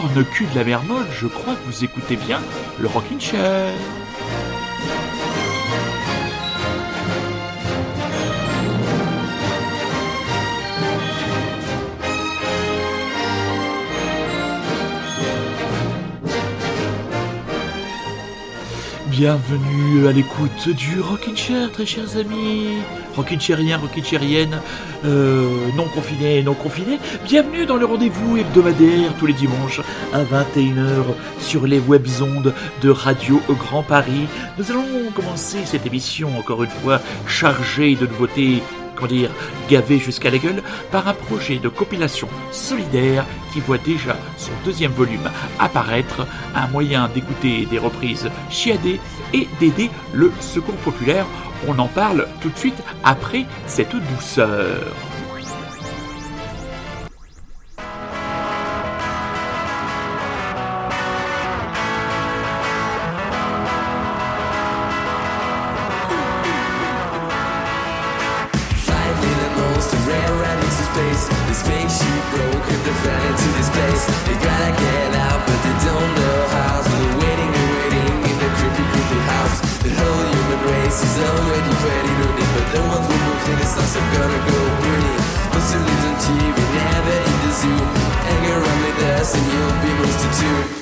corne cul de la mer molle, je crois que vous écoutez bien le Rockin' Chair. Bienvenue à l'écoute du Rockin' Chair, très chers amis. Rockin' Chairiens, Rockin' Chairiennes, euh, non confinés, non confinés. Bienvenue dans le rendez-vous hebdomadaire tous les dimanches à 21h sur les webzondes de Radio Grand Paris. Nous allons commencer cette émission, encore une fois, chargée de nouveautés dire, gavé jusqu'à la gueule, par un projet de compilation solidaire qui voit déjà son deuxième volume apparaître, un moyen d'écouter des reprises chiadées et d'aider le secours populaire. On en parle tout de suite après cette douceur. Vous avez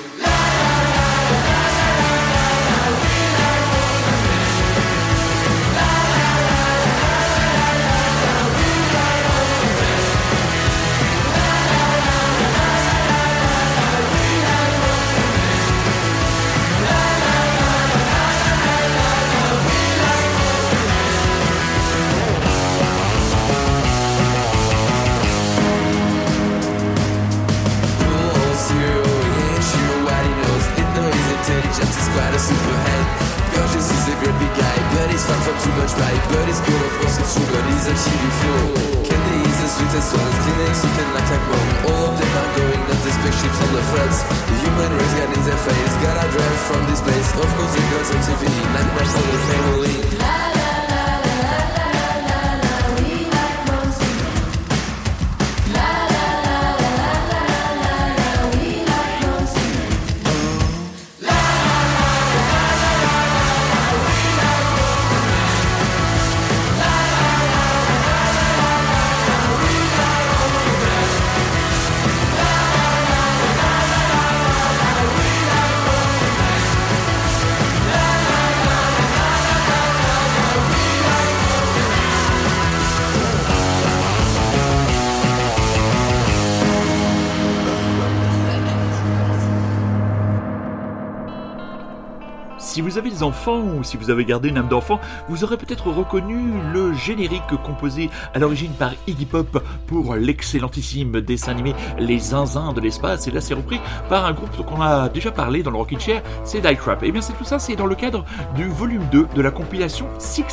des enfants ou si vous avez gardé une âme d'enfant, vous aurez peut-être reconnu le générique composé à l'origine par Iggy Pop pour l'excellentissime dessin animé Les Zinzins de l'espace. Et là, c'est repris par un groupe qu'on a déjà parlé dans le Rockin' Chair, c'est Die Crap. Et eh bien, c'est tout ça, c'est dans le cadre du volume 2 de la compilation Sick,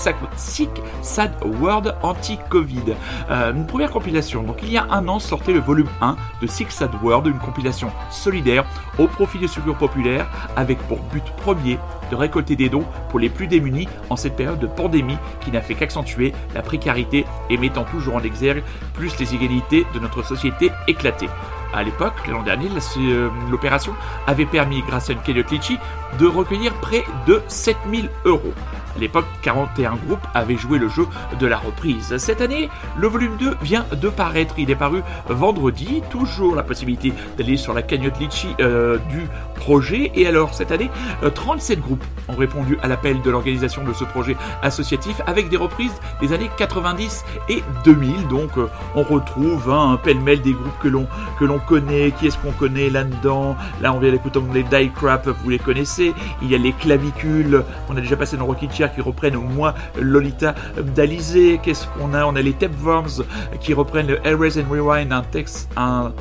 Sad World Anti-Covid. Euh, une première compilation. Donc, il y a un an sortait le volume 1 de Sick Sad World, une compilation solidaire au profit des secours populaires avec pour but premier de récolter des dons pour les plus démunis en cette période de pandémie qui n'a fait qu'accentuer la précarité et mettant toujours en exergue plus les égalités de notre société éclatée. À l'époque, l'an dernier, euh, l'opération avait permis, grâce à une cagnotte de recueillir près de 7000 euros. À l'époque, 41 groupes avaient joué le jeu de la reprise. Cette année, le volume 2 vient de paraître. Il est paru vendredi. Toujours la possibilité d'aller sur la cagnotte Litchi euh, du projet. Et alors, cette année, 37 euh, groupes ont répondu à l'appel de l'organisation de ce projet associatif avec des reprises des années 90 et 2000. Donc, euh, on retrouve hein, un pêle-mêle des groupes que l'on que l'on connaît. Qui est-ce qu'on connaît là-dedans? Là, on vient d'écouter les Die Crap, vous les connaissez. Il y a les clavicules, on a déjà passé dans Rocky qui reprennent au moins Lolita d'Alizé. Qu'est-ce qu'on a? On a les Tapeworms qui reprennent le Erase and Rewind, un texte, un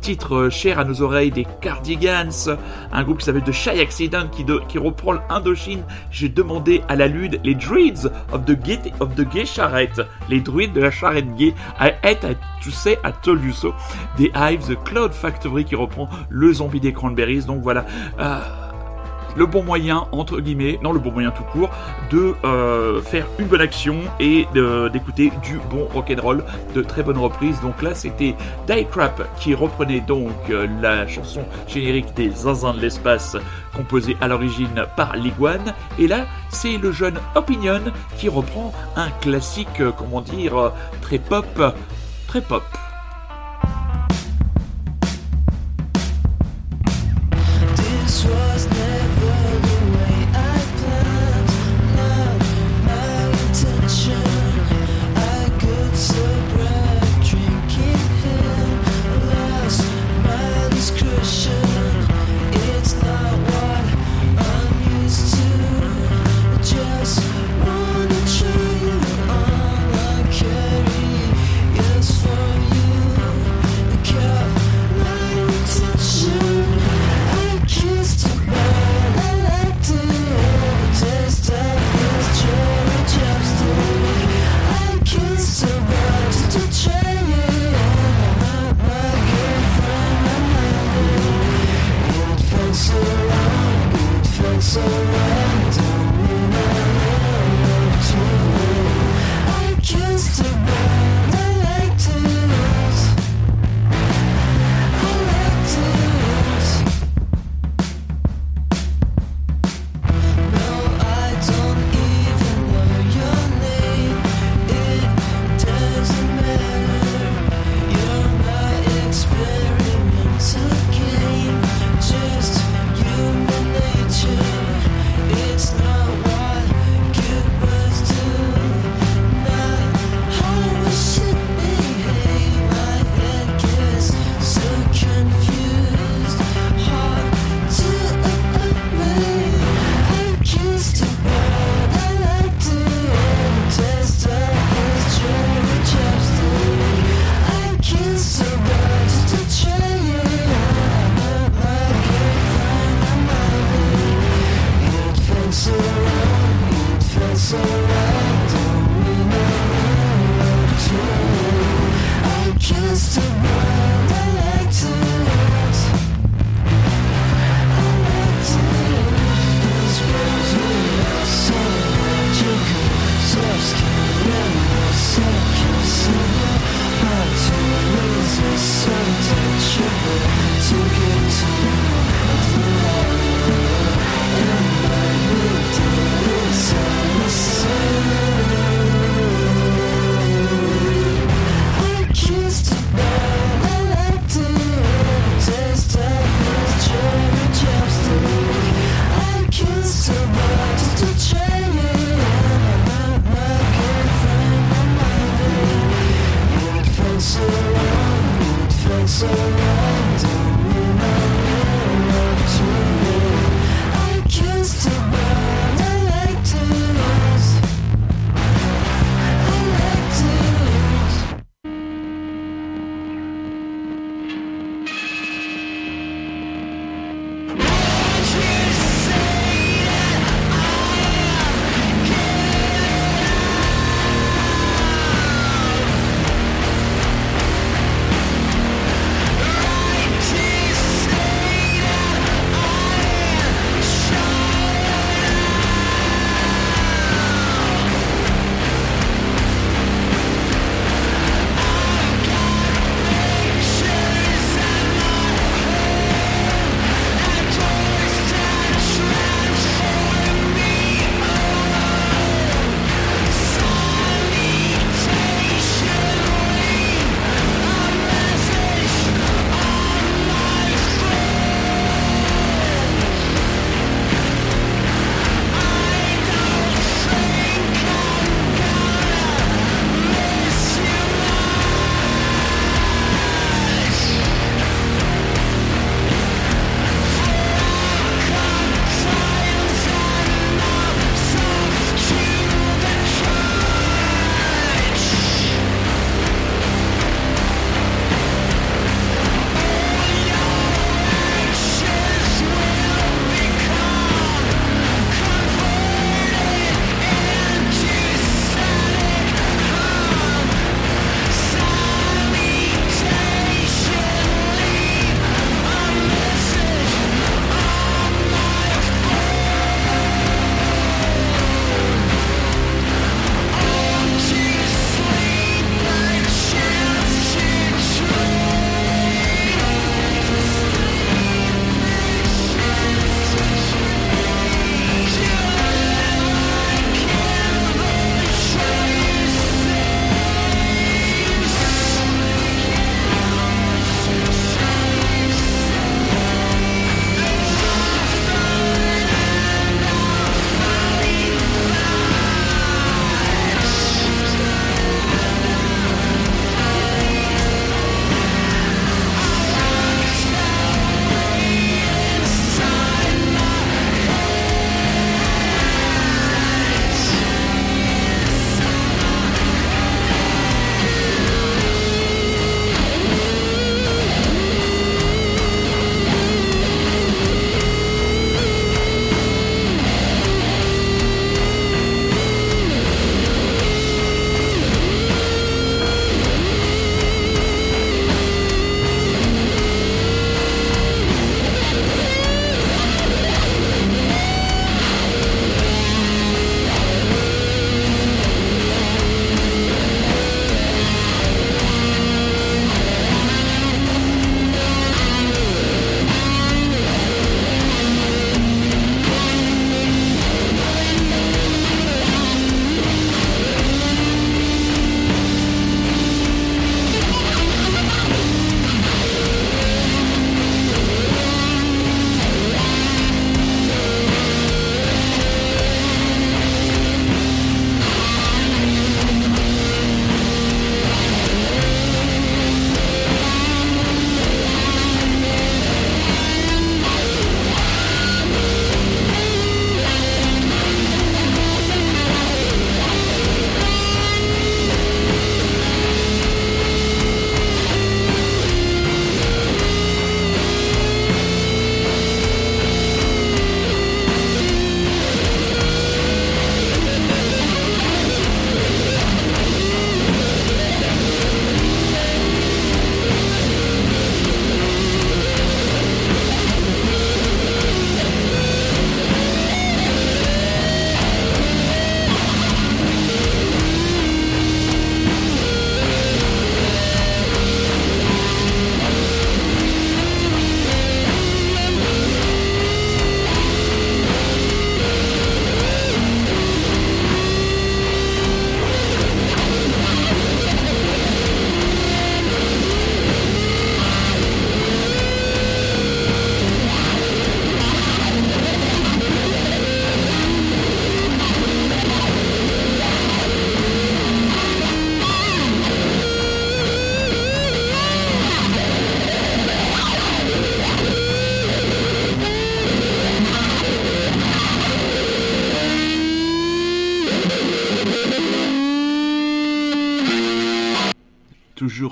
titre cher à nos oreilles des Cardigans, un groupe qui s'appelle The Shy Accident qui, qui reprend l'Indochine. J'ai demandé à la lude les Druids of the Gay, of the Charrette, les druides de la charrette gay. I hate to say I told you so. Des Hives, The Cloud Factory qui reprend le zombie des Cranberries. Donc voilà. Euh, le bon moyen, entre guillemets, non le bon moyen tout court, de euh, faire une bonne action et d'écouter du bon rock'n'roll, de très bonnes reprises. Donc là, c'était Die Crap qui reprenait donc euh, la chanson générique des Zinzins de l'espace composée à l'origine par Liguane. Et là, c'est le jeune Opinion qui reprend un classique, euh, comment dire, très pop, très pop.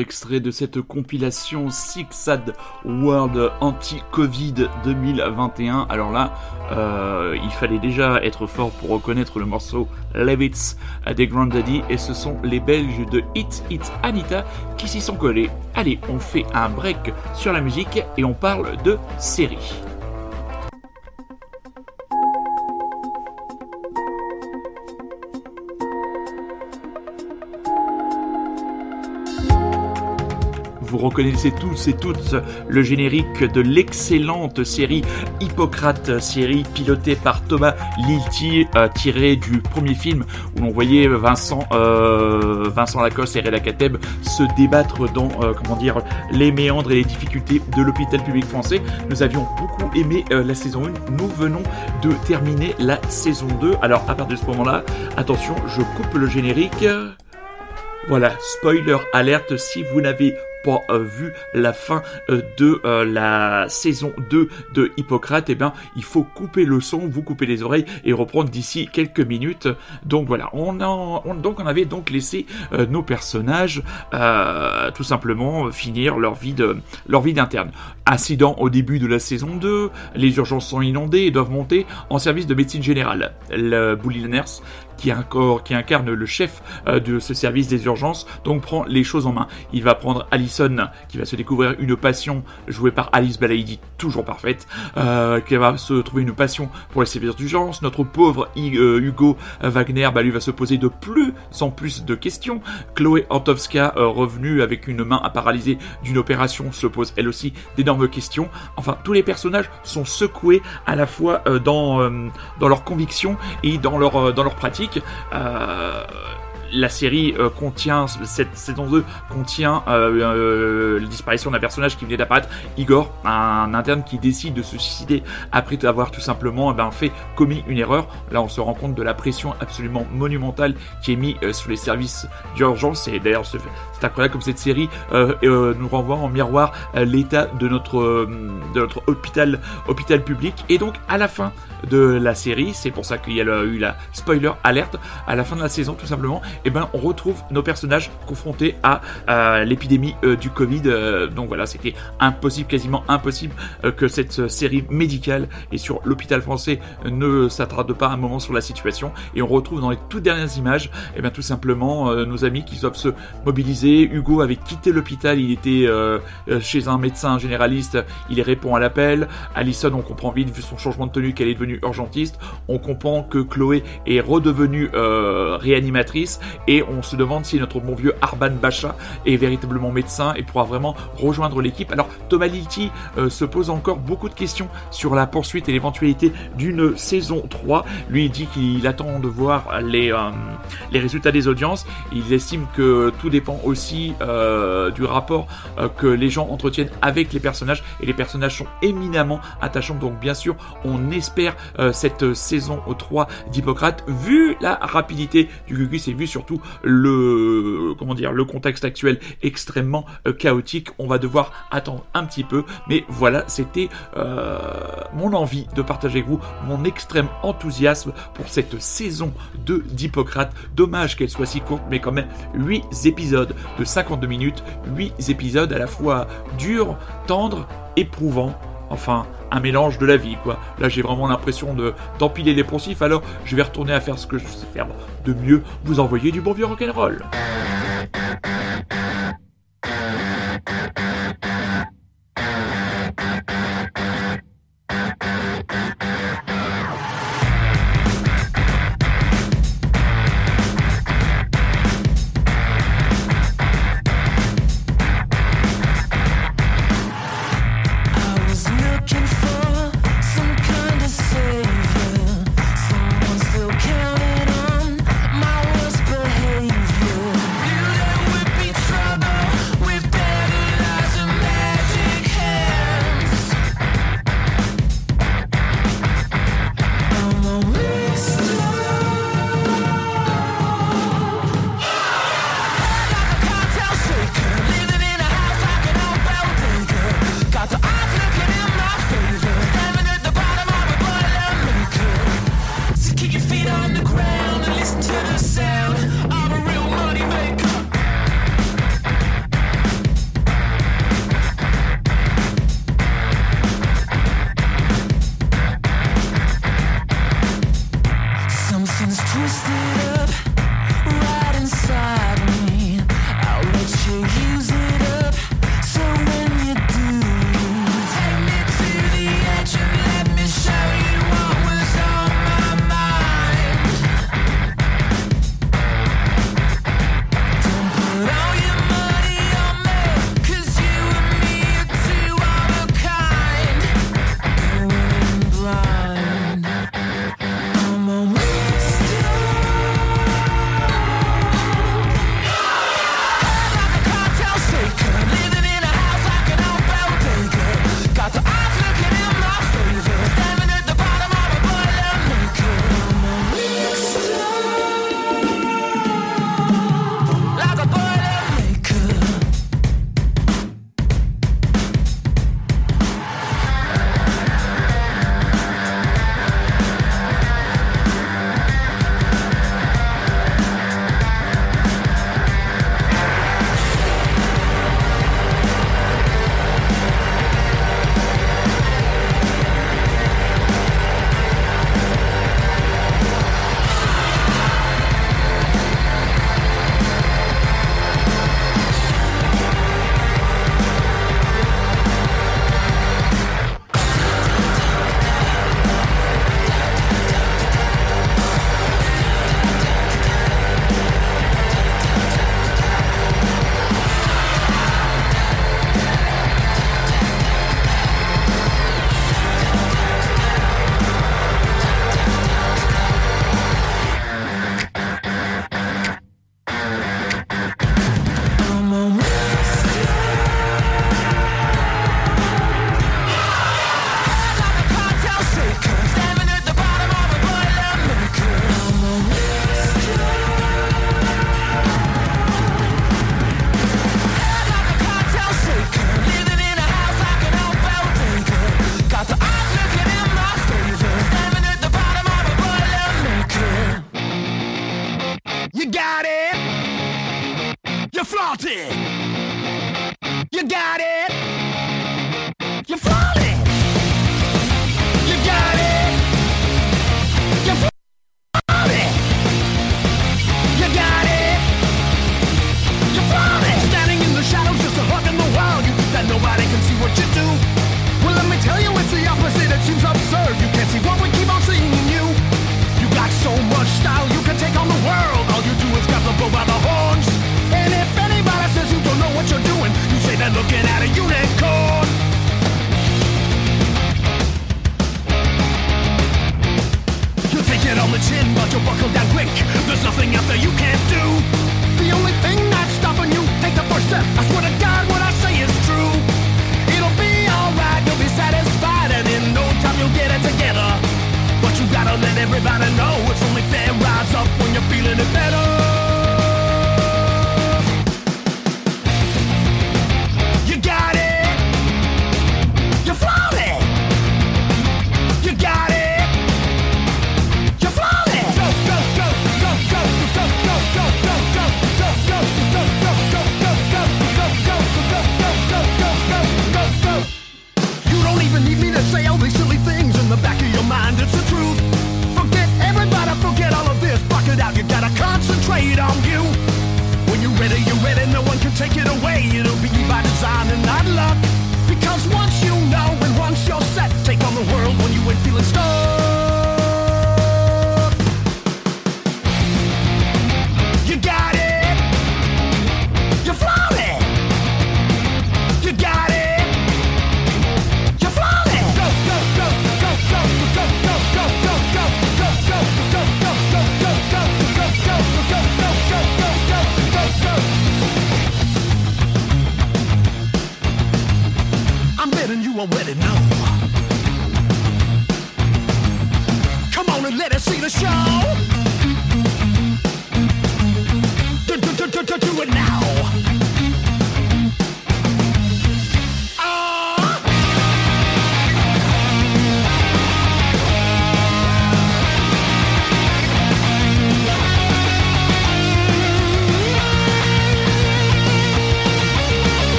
Extrait de cette compilation Six Sad World Anti-Covid 2021. Alors là, euh, il fallait déjà être fort pour reconnaître le morceau Levitz des Grand Daddy et ce sont les Belges de Hit Hit Anita qui s'y sont collés. Allez, on fait un break sur la musique et on parle de série. Vous reconnaissez tous et toutes le générique de l'excellente série Hippocrate, série pilotée par Thomas Lilti, euh, tirée du premier film où l'on voyait Vincent, euh, Vincent Lacoste et Reda Kateb se débattre dans, euh, comment dire, les méandres et les difficultés de l'hôpital public français. Nous avions beaucoup aimé la saison 1. Nous venons de terminer la saison 2. Alors, à partir de ce moment-là, attention, je coupe le générique. Voilà, spoiler alerte si vous n'avez pas euh, vu la fin euh, de euh, la saison 2 de Hippocrate, eh bien il faut couper le son, vous couper les oreilles et reprendre d'ici quelques minutes. Donc voilà, on, en, donc on avait donc laissé nos personnages tout simplement finir leur vie de leur vie d'interne. Incident au début de la saison 2, les urgences sont inondées et doivent monter en service de médecine générale. Le Bully Nurse qui, incarne le chef de ce service des urgences, donc prend les choses en main. Il va prendre Qui va se découvrir une passion jouée par Alice Balaidi, toujours parfaite, euh, qui va se trouver une passion pour les services d'urgence. Notre pauvre euh, Hugo Wagner, bah, lui va se poser de plus en plus de questions. Chloé Antowska, revenue avec une main à paralyser d'une opération, se pose elle aussi d'énormes questions. Enfin, tous les personnages sont secoués à la fois dans, dans leurs convictions et dans leur, dans leur pratique. Euh, la série euh, contient, cette saison 2 contient euh, la disparition d'un personnage qui venait d'apparaître, Igor, un interne qui décide de se suicider après avoir tout simplement eh ben, fait commis une erreur. Là, on se rend compte de la pression absolument monumentale qui est mise sur les services d'urgence. Et d'ailleurs, c'est incroyable comme cette série nous renvoie en miroir l'état de notre, de notre hôpital, hôpital public. Et donc, à la fin de la série. C'est pour ça qu'il y a eu la spoiler alerte à la fin de la saison, tout simplement. Et eh ben, on retrouve nos personnages confrontés à, l'épidémie euh, du Covid. Euh, donc voilà, c'était impossible, quasiment impossible euh, que cette série médicale et sur l'hôpital français ne s'attarde pas un moment sur la situation. Et on retrouve dans les toutes dernières images, et eh bien tout simplement nos amis qui doivent se mobiliser. Hugo avait quitté l'hôpital, il était chez un médecin généraliste, il répond à l'appel. Alison, on comprend vite vu son changement de tenue qu'elle est devenue urgentiste. On comprend que Chloé est redevenue euh, réanimatrice et on se demande si notre bon vieux Arban Bacha est véritablement médecin et pourra vraiment rejoindre l'équipe. Alors Thomas Lilti euh, se pose encore beaucoup de questions sur la poursuite et l'éventualité d'une saison 3. Lui dit qu'il attend de voir les, euh, les résultats des audiences. Il estime que tout dépend aussi du rapport que les gens entretiennent avec les personnages et les personnages sont éminemment attachants. Donc bien sûr, on espère cette saison 3 d'Hippocrate, vu la rapidité du Gugus et vu surtout le comment dire le contexte actuel extrêmement euh, chaotique, on va devoir attendre un petit peu. Mais voilà, c'était euh, mon envie de partager avec vous mon extrême enthousiasme pour cette saison 2 d'Hippocrate. Dommage qu'elle soit si courte, mais quand même 8 épisodes de 52 minutes, 8 épisodes à la fois durs, tendres, éprouvants Enfin, un mélange de la vie, quoi. Là, j'ai vraiment l'impression d'empiler les poncifs, alors je vais retourner à faire ce que je sais faire de mieux, vous envoyer du bon vieux rock'n'roll.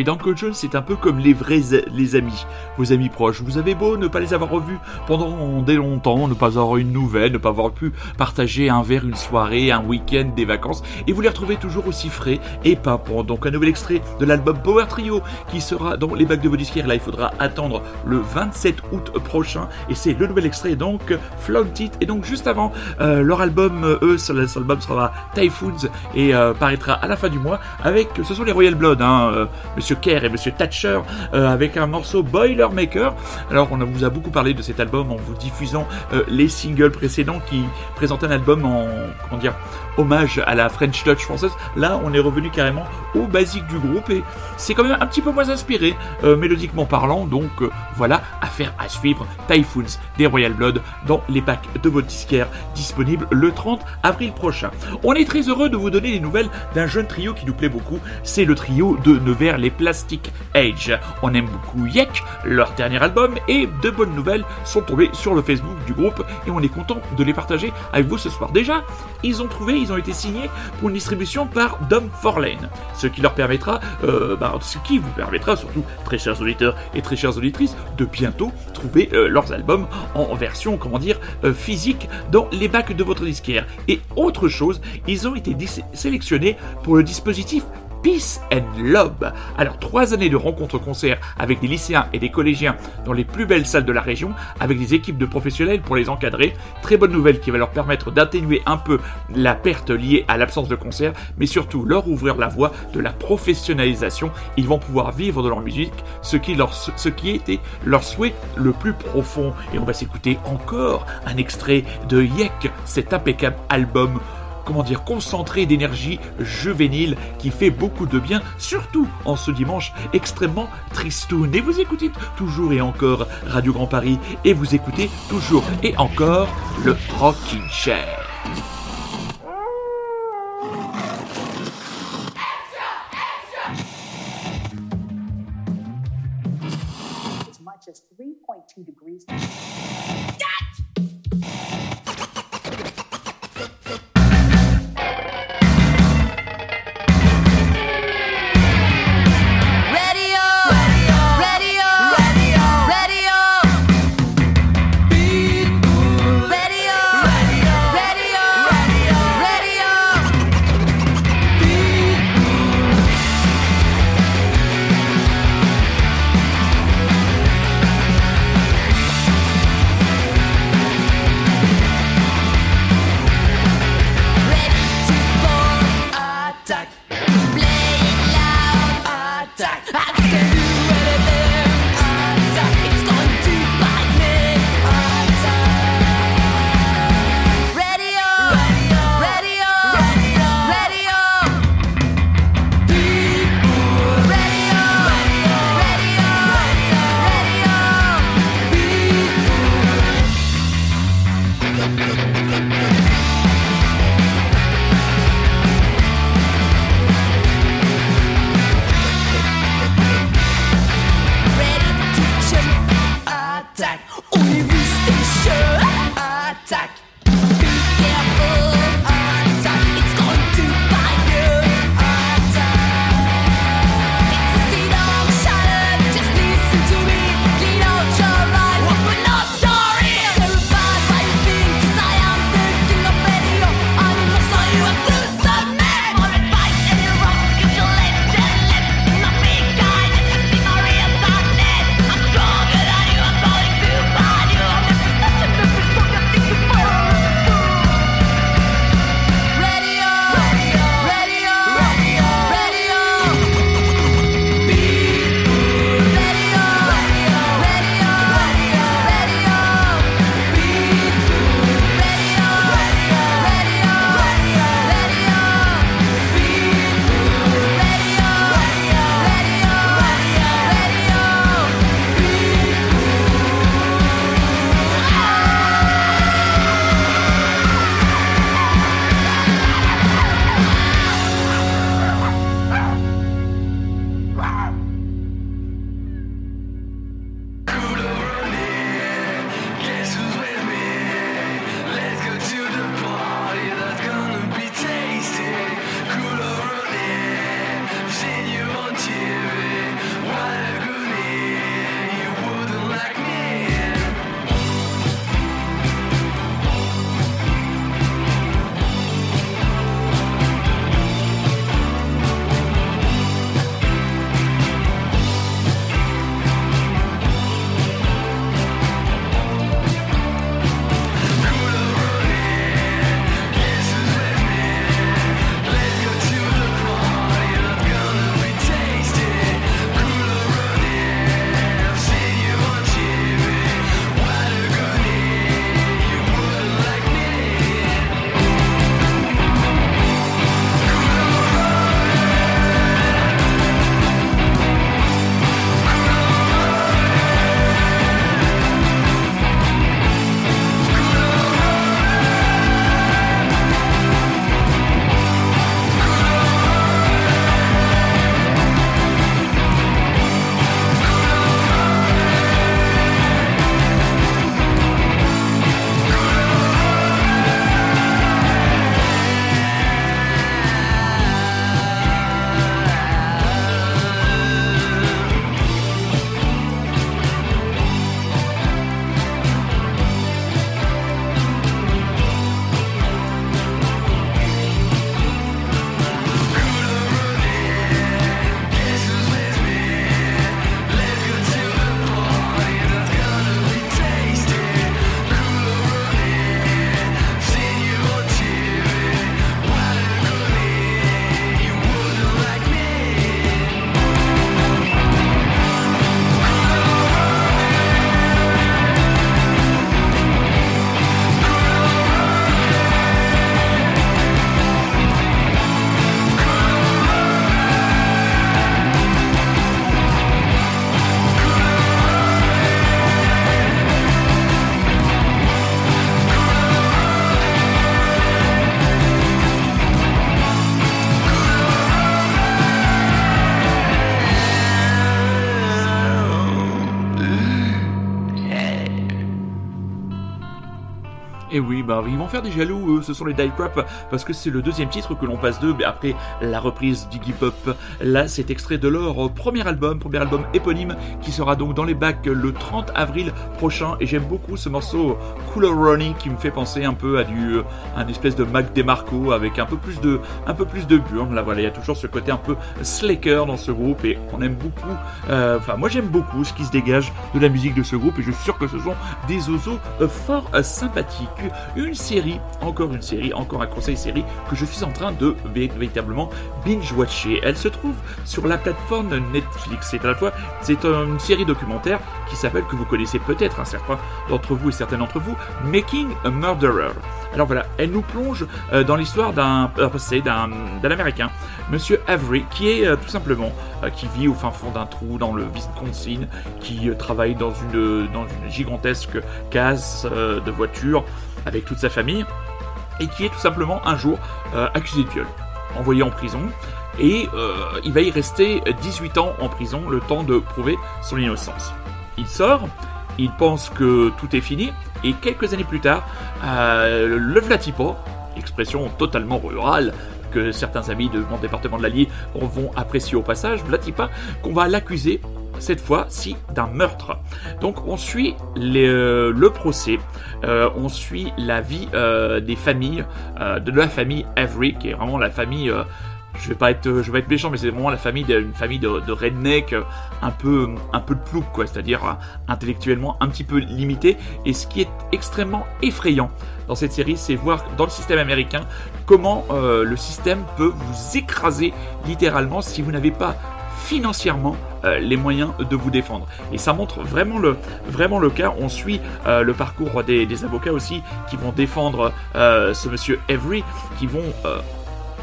Les Uncle Jones, c'est un peu comme les vrais les amis, vos amis proches. Vous avez beau ne pas les avoir revus pendant des longtemps, ne pas avoir une nouvelle, ne pas avoir pu partager un verre, une soirée, un week-end, des vacances, et vous les retrouvez toujours aussi frais et pimpants. Donc un nouvel extrait de l'album Power Trio qui sera dans les bacs de disquaires. Là, il faudra attendre le 27 août prochain, et c'est le nouvel extrait donc It. Et donc juste avant, euh, leur album, euh, eux, leur album sera Typhoons et euh, paraîtra à la fin du mois avec, ce sont les Royal Blood, hein, Monsieur Kerr et Monsieur Thatcher euh, avec un morceau Boilermaker. Alors on vous a beaucoup parlé de cet album en vous diffusant euh, les singles précédents qui présentaient un album en comment dire hommage à la French Touch française. Là on est revenu carrément au basique du groupe et c'est quand même un petit peu moins inspiré euh, mélodiquement parlant. Donc voilà affaire à suivre. Typhoons des Royal Blood dans les packs de votre disquaire disponible le 30 avril prochain. On est très heureux de vous donner les nouvelles d'un jeune trio qui nous plaît beaucoup. C'est le trio de Nevers les Plastic Age. On aime beaucoup Yek, leur dernier album, et de bonnes nouvelles sont tombées sur le Facebook du groupe et on est content de les partager avec vous ce soir. Déjà, ils ont trouvé, ils ont été signés pour une distribution par Dom Forlane, ce qui leur permettra, euh, bah, ce qui vous permettra surtout, très chers auditeurs et très chères auditrices, de bientôt trouver euh, leurs albums en version, comment dire, euh, physique dans les bacs de votre disquaire. Et autre chose, ils ont été sélectionnés pour le dispositif Peace and Love. Alors, trois années de rencontres-concerts avec des lycéens et des collégiens dans les plus belles salles de la région, avec des équipes de professionnels pour les encadrer. Très bonne nouvelle qui va leur permettre d'atténuer un peu la perte liée à l'absence de concert, mais surtout leur ouvrir la voie de la professionnalisation. Ils vont pouvoir vivre de leur musique, ce qui, ce qui était leur souhait le plus profond. Et on va s'écouter encore un extrait de Yek, cet impeccable album comment dire, concentré d'énergie juvénile qui fait beaucoup de bien, surtout en ce dimanche extrêmement tristoun. Et vous écoutez toujours et encore Radio Grand Paris, et vous écoutez toujours et encore le Rocking Chair. Oui, bah ils vont faire des jaloux, ce sont les Die Crap, parce que c'est le deuxième titre que l'on passe d'eux, après la reprise d'Iggy Pop. Là, c'est extrait de leur premier album, premier album éponyme, qui sera donc dans les bacs le 30 avril prochain, et j'aime beaucoup ce morceau Cooler Ronnie qui me fait penser un peu à du, un espèce de Mac DeMarco avec un peu plus de, un peu plus de burn. Là, voilà, il y a toujours ce côté un peu slacker dans ce groupe, et on aime beaucoup, euh, enfin, moi j'aime beaucoup ce qui se dégage de la musique de ce groupe, et je suis sûr que ce sont des oiseaux euh, fort sympathiques une série, encore une série, encore un conseil série que je suis en train de véritablement binge-watcher. Elle se trouve sur la plateforme Netflix. C'est à la fois, c'est une série documentaire qui s'appelle, que vous connaissez peut-être, un certain d'entre vous et certains d'entre vous, Making a Murderer. Alors voilà, elle nous plonge euh, dans l'histoire d'un euh, d'un américain, Monsieur Avery, qui est euh, tout simplement qui vit au fin fond d'un trou dans le Wisconsin, qui travaille dans une dans une gigantesque case de voiture avec toute sa famille, et qui est tout simplement un jour euh, accusé de viol, envoyé en prison, et euh, il va y rester 18 ans en prison, le temps de prouver son innocence. Il sort, il pense que tout est fini, et quelques années plus tard, euh, le Vlatipo, expression totalement rurale, que certains amis de mon département de l'Allier vont apprécier au passage, Vlatipa, qu'on va l'accuser cette fois-ci d'un meurtre. Donc on suit euh, le procès, euh, on suit la vie euh, des familles, de la famille Avery, qui est vraiment la famille je vais pas être je vais être méchant mais c'est vraiment la famille d'une famille de, redneck un peu un peu de plouc quoi c'est-à-dire intellectuellement un petit peu limité et ce qui est extrêmement effrayant dans cette série c'est voir dans le système américain comment le système peut vous écraser littéralement si vous n'avez pas financièrement euh, les moyens de vous défendre. Et ça montre vraiment le, cas. On suit euh, le parcours des, avocats aussi qui vont défendre euh, ce monsieur Avery, qui vont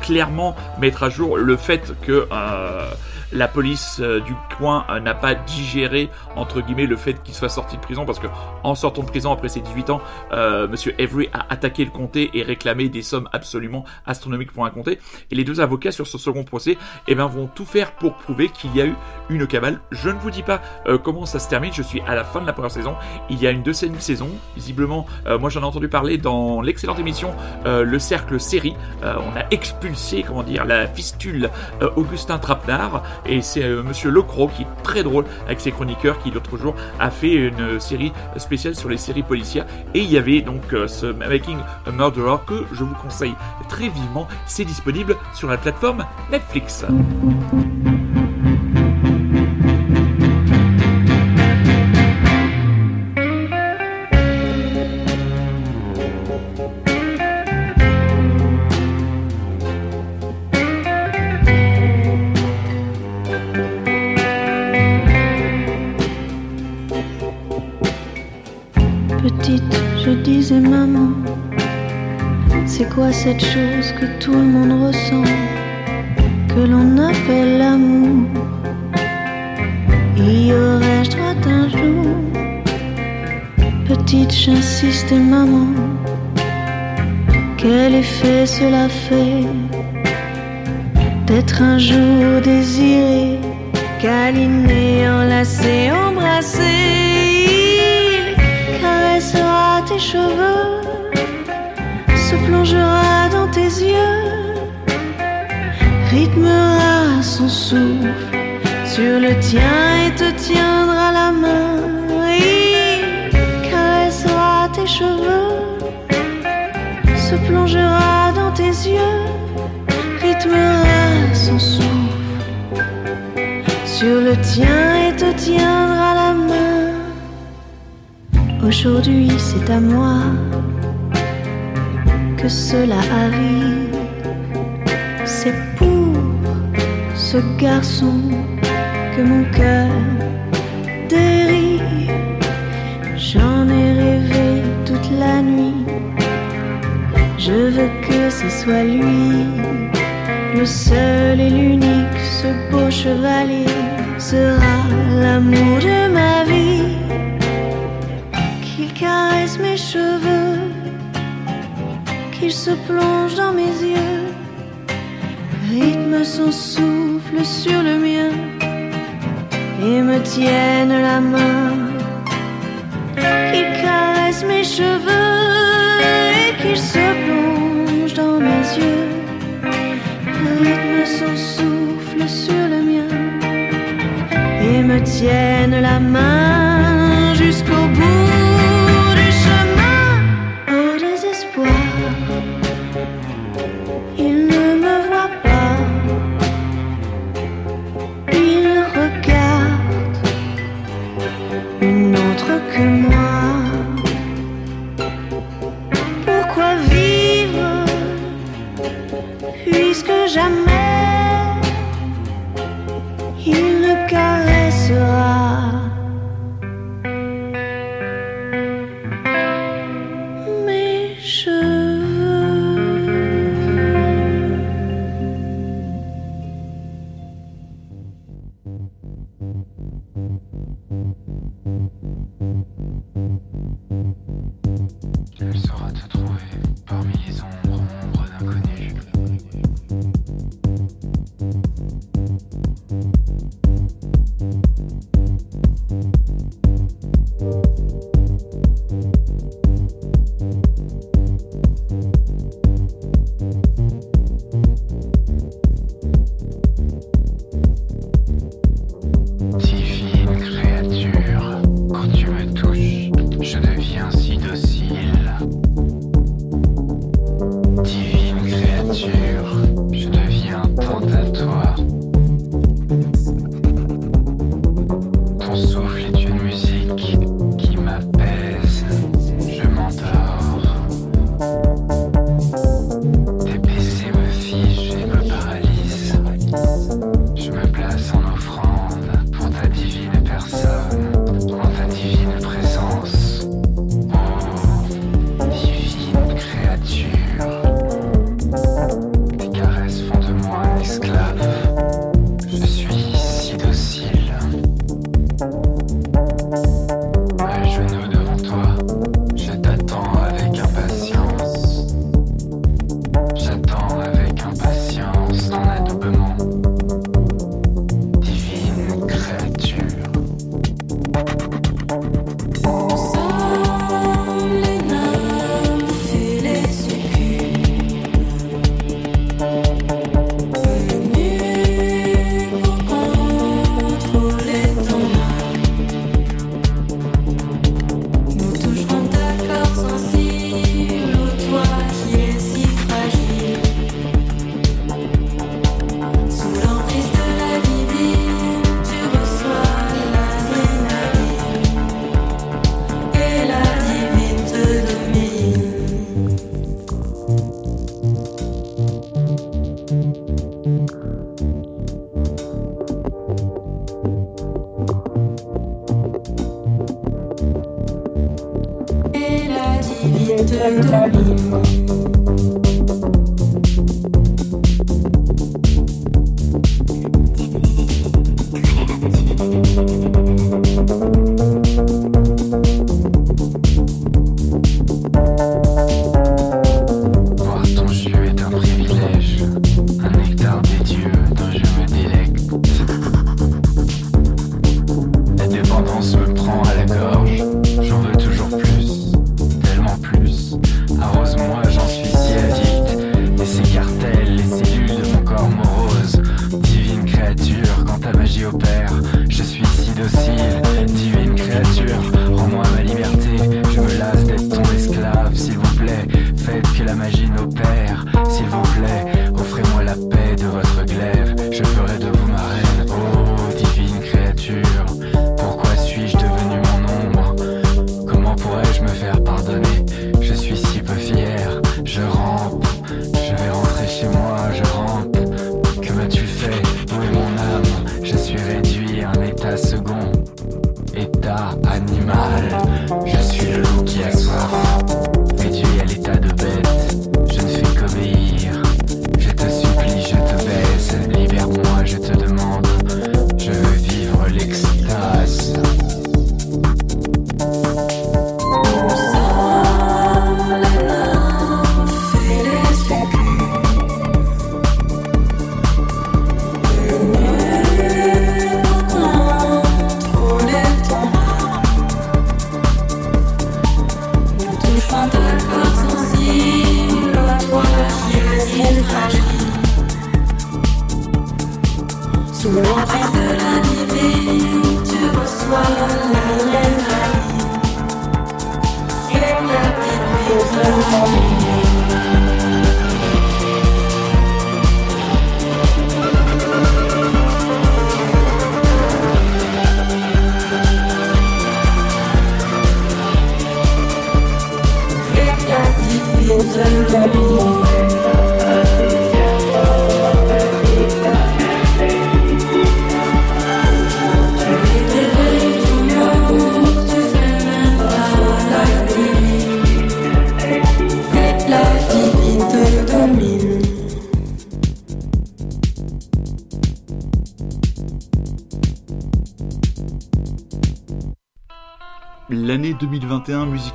clairement mettre à jour le fait que la police euh, du coin euh, n'a pas digéré entre guillemets le fait qu'il soit sorti de prison parce que en sortant de prison après ses 18 ans, euh, Monsieur Avery a attaqué le comté et réclamé des sommes absolument astronomiques pour un comté. Et les deux avocats sur ce second procès, eh ben, vont tout faire pour prouver qu'il y a eu une cabale. Je ne vous dis pas comment ça se termine. Je suis à la fin de la première saison. Il y a une deuxième saison. Visiblement, moi j'en ai entendu parler dans l'excellente émission Le Cercle Série. on a expulsé, comment dire, la fistule Augustin Trapenard. Et c'est euh, Monsieur Lecro qui est très drôle avec ses chroniqueurs qui l'autre jour a fait une série spéciale sur les séries policières. Et il y avait donc euh, ce Making a Murderer que je vous conseille très vivement. C'est disponible sur la plateforme Netflix. Quoi cette chose que tout le monde ressent, que l'on appelle l'amour? Y aurais-je droit un jour Petite, j'insiste maman, quel effet cela fait d'être un jour désiré, câliné, enlacé, embrassé? Tes cheveux, plongera dans tes yeux, rythmera son souffle sur le tien et te tiendra la main. Caressera tes cheveux, se plongera dans tes yeux, rythmera son souffle sur le tien et te tiendra la main. Aujourd'hui c'est à moi que cela arrive. C'est pour ce garçon que mon cœur dérive. J'en ai rêvé toute la nuit. Je veux que ce soit lui, le seul et l'unique, ce beau chevalier sera l'amour de ma vie il se plonge dans mes yeux, rythme son souffle sur le mien et me tienne la main, qu'il caresse mes cheveux et qu'il se plonge dans mes yeux, rythme son souffle sur le mien et me tienne la main.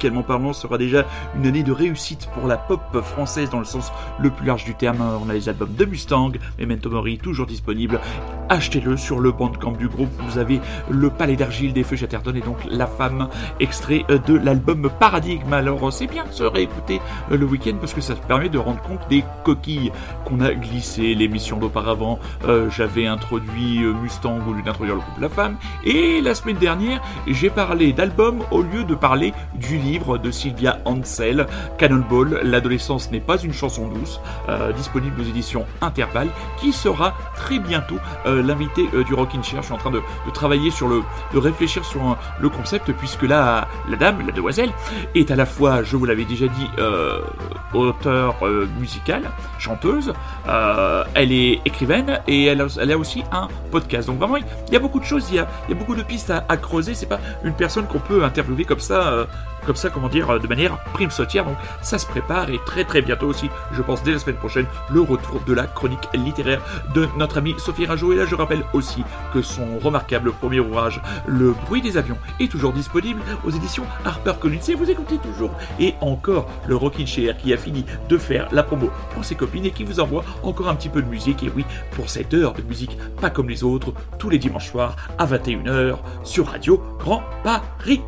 Musicalement parlant, sera déjà une année de réussite pour la pop française dans le sens le plus large du terme. On a les albums de Mustang, Memento Mori, toujours disponible. Achetez-le sur le bandcamp du groupe. Vous avez le Palais d'Argile des Feux Chatterton et donc La Femme, extrait de l'album Paradigme. Alors c'est bien de se réécouter le week-end parce que ça permet de rendre compte des coquilles qu'on a glissées. L'émission d'auparavant, euh, j'avais introduit euh, Mustang au lieu d'introduire le groupe La Femme. Et la semaine dernière, j'ai parlé d'album au lieu de parler du livre de Sylvia Ansel, Cannonball, L'adolescence n'est pas une chanson douce, euh, disponible aux éditions Intervalle, qui sera très bientôt euh, l'invité euh, du Rockin' Chair. Je suis en train de, travailler sur le, de réfléchir sur le concept, puisque là, la dame, la demoiselle, est à la fois, je vous l'avais déjà dit, euh, auteur euh, musicale, chanteuse, elle est écrivaine et elle a, aussi un podcast. Donc vraiment, il y a beaucoup de choses, il y a, beaucoup de pistes à, à creuser. C'est pas une personne qu'on peut interviewer comme ça, comme ça, comment dire, euh, de manière prime sautière. Donc ça se prépare et très très bientôt aussi, je pense dès la semaine prochaine, le retour de la chronique littéraire de notre amie Sophie Rajo. Et là, je rappelle aussi que son remarquable premier ouvrage, Le bruit des avions, est toujours disponible aux éditions HarperCollins. Et vous écoutez toujours et encore le Rockin' Chair qui a fini de faire la promo pour ses copines et qui vous envoie encore un petit peu de musique. Et oui, pour cette heure de musique pas comme les autres, tous les dimanches soirs à 21h sur Radio Grand Paris.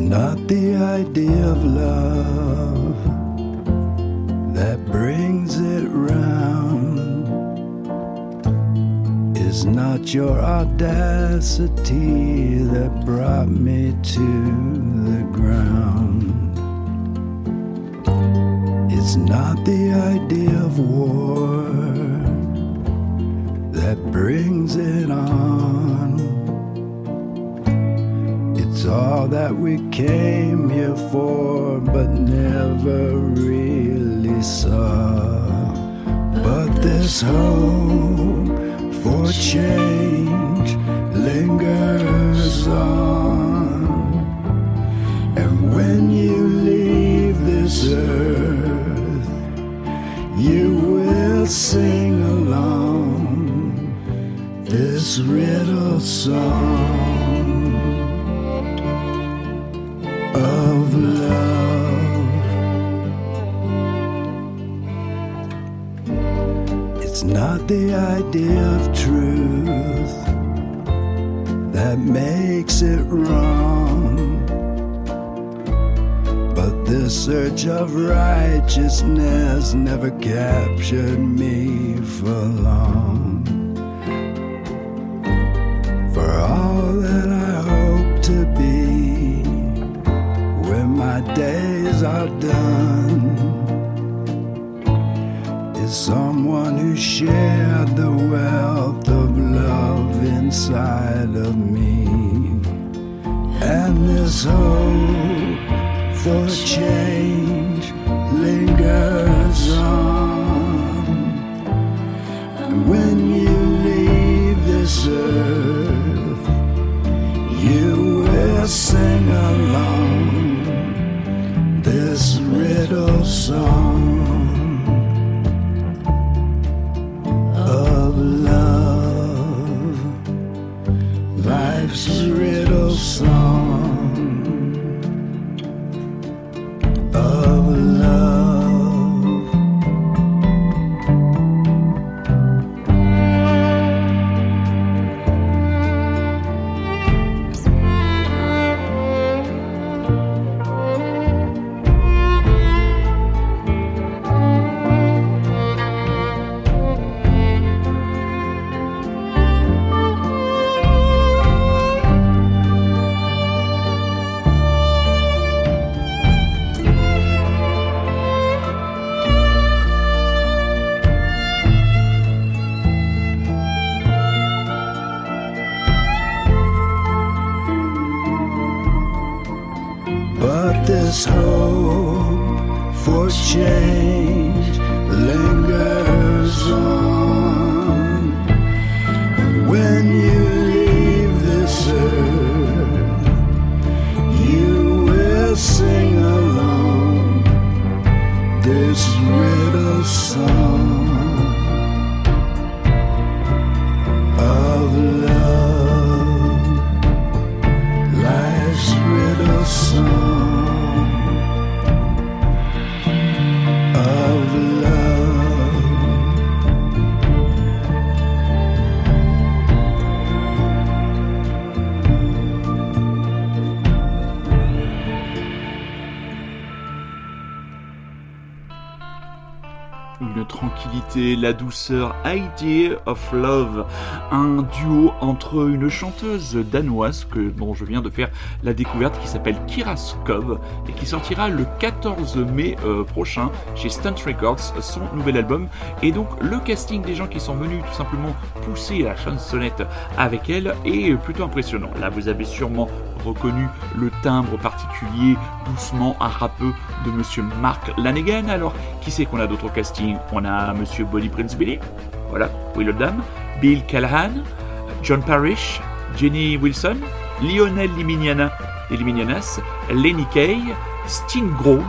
Not the idea of love that brings it round. It's not your audacity that brought me to the ground. It's not the idea of war that brings it on. All that we came here for, but never really saw. But this hope for change lingers on. And when you leave this earth, you will sing along this riddle song not the idea of truth that makes it wrong, but the search of righteousness never captured me for long. For all that I hope to be when my days are done is someone who shared the wealth of love inside of me. And this hope for change lingers on. And when you leave this earth, you will sing along this riddle song la douceur, Idea of Love, un duo entre une chanteuse danoise dont je viens de faire la découverte qui s'appelle Kira Skov et qui sortira le 14 mai euh, prochain chez Stunt Records son nouvel album et donc le casting des gens qui sont venus tout simplement pousser la chansonnette avec elle est plutôt impressionnant. Là vous avez sûrement reconnu le timbre particulier doucement rappeux de monsieur Mark Lanegan. Alors qui c'est qu'on a d'autres castings On a monsieur Bonnie Prince Billy, voilà, Will Oldham, Bill Callahan, John Parrish, Jenny Wilson, Lionel Liminiana et Liminianas, Lenny Kay, Steen Groen,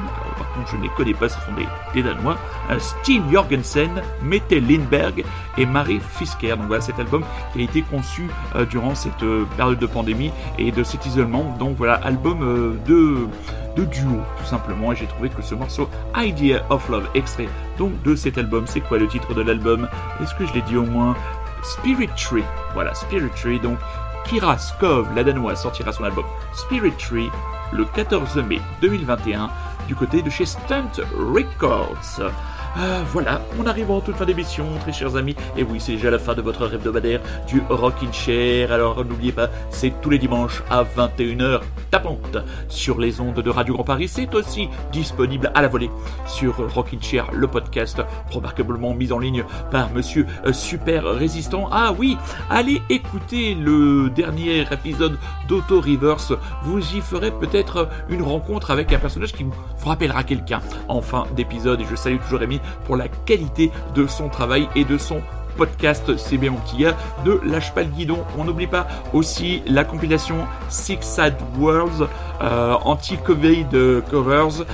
je ne les connais pas, ce sont des, Danois, Steen Jorgensen, Mette Lindberg et Marie Fisker. Donc voilà cet album qui a été conçu euh, durant cette euh, période de pandémie et de cet isolement. Donc voilà, album euh, de, de duo tout simplement. Et j'ai trouvé que ce morceau Idea of Love, extrait donc de cet album, c'est quoi le titre de l'album? Est-ce que je l'ai dit au moins? Spirit Tree. Voilà, Spirit Tree, donc Kira Skov, la danoise, sortira son album Spirit Tree le 14 mai 2021 du côté de chez Stunt Records. Ah, voilà, on arrive en toute fin d'émission, très chers amis. Et oui, c'est déjà la fin de votre hebdomadaire du Rockin' Chair. Alors n'oubliez pas, c'est tous les dimanches à 21h tapante sur les ondes de Radio Grand Paris. C'est aussi disponible à la volée sur Rockin' Chair, le podcast remarquablement mis en ligne par Monsieur euh, Super Résistant. Ah oui, allez écouter le dernier épisode d'Auto Reverse. Vous y ferez peut-être une rencontre avec un personnage qui vous rappellera quelqu'un en fin d'épisode. Et je salue toujours Rémi pour la qualité de son travail et de son podcast C'est bien mon petit gars ne lâche pas le guidon. On n'oublie pas aussi la compilation Six Sad Worlds euh, anti-Covid covers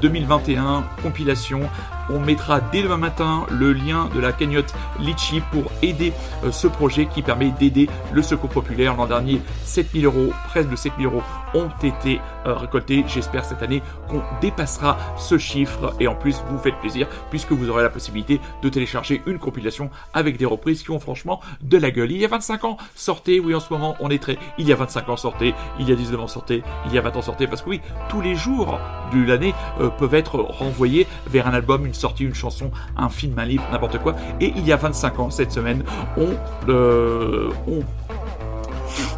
2021 euh, compilation on mettra dès demain matin le lien de la cagnotte Litchi pour aider euh, ce projet qui permet d'aider le secours populaire. L'an dernier, 7000 euros, presque de 7000 euros ont été euh, récoltés. J'espère cette année qu'on dépassera ce chiffre et en plus vous faites plaisir puisque vous aurez la possibilité de télécharger une compilation avec des reprises qui ont franchement de la gueule. Il y a 25 ans, sortez, oui en ce moment on est très... Il y a 25 ans, sortez, il y a 19 ans, sortez, il y a 20 ans, sortez parce que oui, tous les jours de l'année euh, peuvent être renvoyés vers un album, une sortie, une chanson, un film, un livre, n'importe quoi. Et il y a 25 ans, cette semaine, on, euh,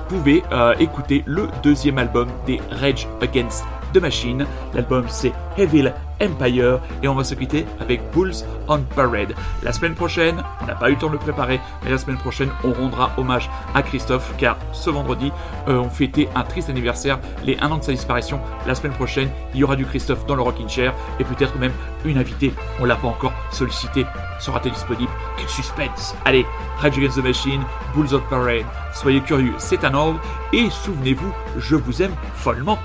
pouvait euh, écouter le deuxième album des Rage Against the Machine. L'album c'est Evil Empire et on va se quitter avec Bulls on Parade. La semaine prochaine, on n'a pas eu le temps de le préparer, mais la semaine prochaine, on rendra hommage à Christophe car ce vendredi, euh, on fêtait un triste anniversaire, les 1 an de sa disparition. La semaine prochaine, il y aura du Christophe dans le Rockin' Chair et peut-être même une invitée. On l'a pas encore sollicité. Sera-t-elle disponible? Quel suspense Allez, Rage Against the Machine, Bulls on Parade. Soyez curieux, c'est un ordre et souvenez-vous, je vous aime follement.